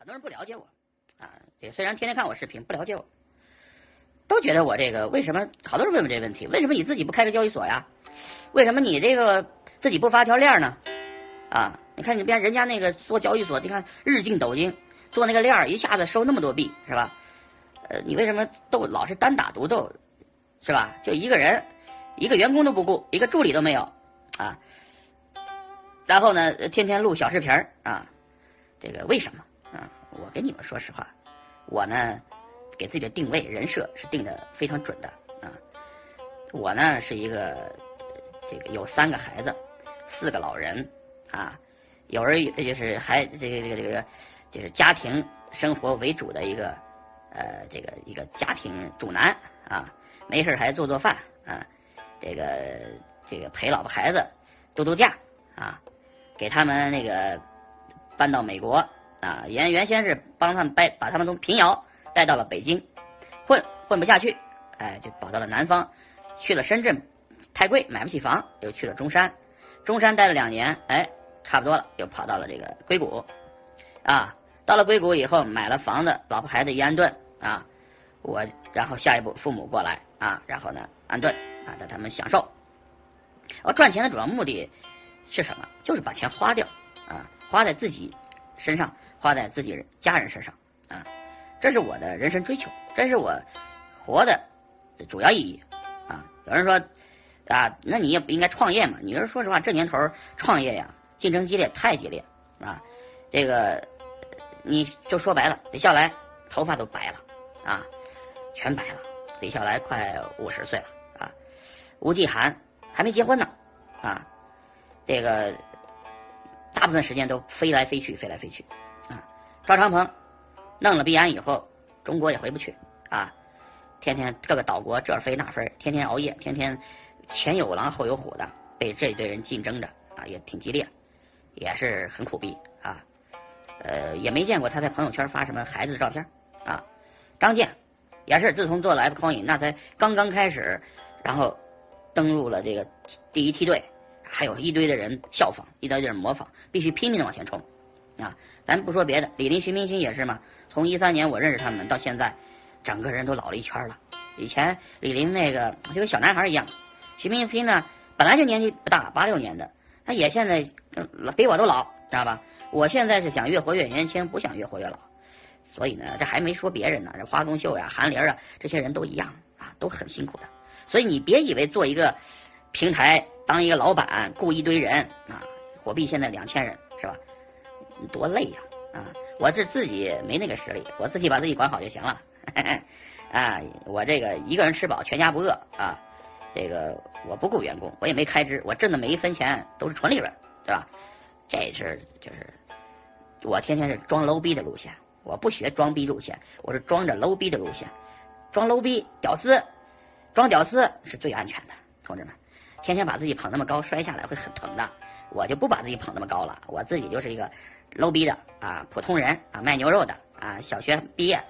很多人不了解我啊，这虽然天天看我视频，不了解我，都觉得我这个为什么？好多人问问这个问题，为什么你自己不开个交易所呀？为什么你这个自己不发条链呢？啊，你看你别人家那个做交易所，你看日进斗金，做那个链一下子收那么多币，是吧？呃，你为什么都老是单打独斗，是吧？就一个人，一个员工都不顾，一个助理都没有啊。然后呢，天天录小视频啊，这个为什么？我跟你们说实话，我呢给自己的定位人设是定的非常准的啊。我呢是一个这个有三个孩子，四个老人啊，有人就是还这个这个这个就是家庭生活为主的一个。呃，这个一个家庭主男啊，没事还做做饭啊，这个这个陪老婆孩子度度假啊，给他们那个搬到美国啊，原原先是帮他们掰把他们从平遥带到了北京，混混不下去，哎，就跑到了南方，去了深圳，太贵买不起房，又去了中山，中山待了两年，哎，差不多了，又跑到了这个硅谷啊。到了硅谷以后，买了房子，老婆孩子一安顿啊，我然后下一步父母过来啊，然后呢安顿啊，让他们享受。我赚钱的主要目的是什么？就是把钱花掉啊，花在自己身上，花在自己家人身上啊，这是我的人生追求，这是我活的主要意义啊。有人说啊，那你也不应该创业嘛？你说说实话，这年头创业呀，竞争激烈，太激烈啊，这个。你就说白了，李笑来头发都白了啊，全白了。李笑来快五十岁了啊，吴继涵还没结婚呢啊，这个大部分时间都飞来飞去，飞来飞去啊。赵长鹏弄了币安以后，中国也回不去啊，天天各个岛国这飞那飞，天天熬夜，天天前有狼后有虎的，被这一堆人竞争着啊，也挺激烈，也是很苦逼啊。呃，也没见过他在朋友圈发什么孩子的照片啊。张健也是自从做了 F Coin，那才刚刚开始，然后登陆了这个第一梯队，还有一堆的人效仿，一堆的人模仿，必须拼命的往前冲啊！咱不说别的，李林、徐明星也是嘛。从一三年我认识他们到现在，整个人都老了一圈了。以前李林那个就跟小男孩一样，徐明星呢本来就年纪不大，八六年的，他也现在比我都老，知道吧？我现在是想越活越年轻，不想越活越老，所以呢，这还没说别人呢，这花宗秀呀、韩林啊，这些人都一样啊，都很辛苦的。所以你别以为做一个平台，当一个老板，雇一堆人啊，火币现在两千人是吧？多累呀啊！我是自己没那个实力，我自己把自己管好就行了 啊！我这个一个人吃饱，全家不饿啊！这个我不雇员工，我也没开支，我挣的每一分钱都是纯利润，对吧？这是就是。我天天是装 low 逼的路线，我不学装逼路线，我是装着 low 逼的路线，装 low 逼屌丝，装屌丝是最安全的，同志们，天天把自己捧那么高，摔下来会很疼的。我就不把自己捧那么高了，我自己就是一个 low 逼的啊，普通人啊，卖牛肉的啊，小学毕业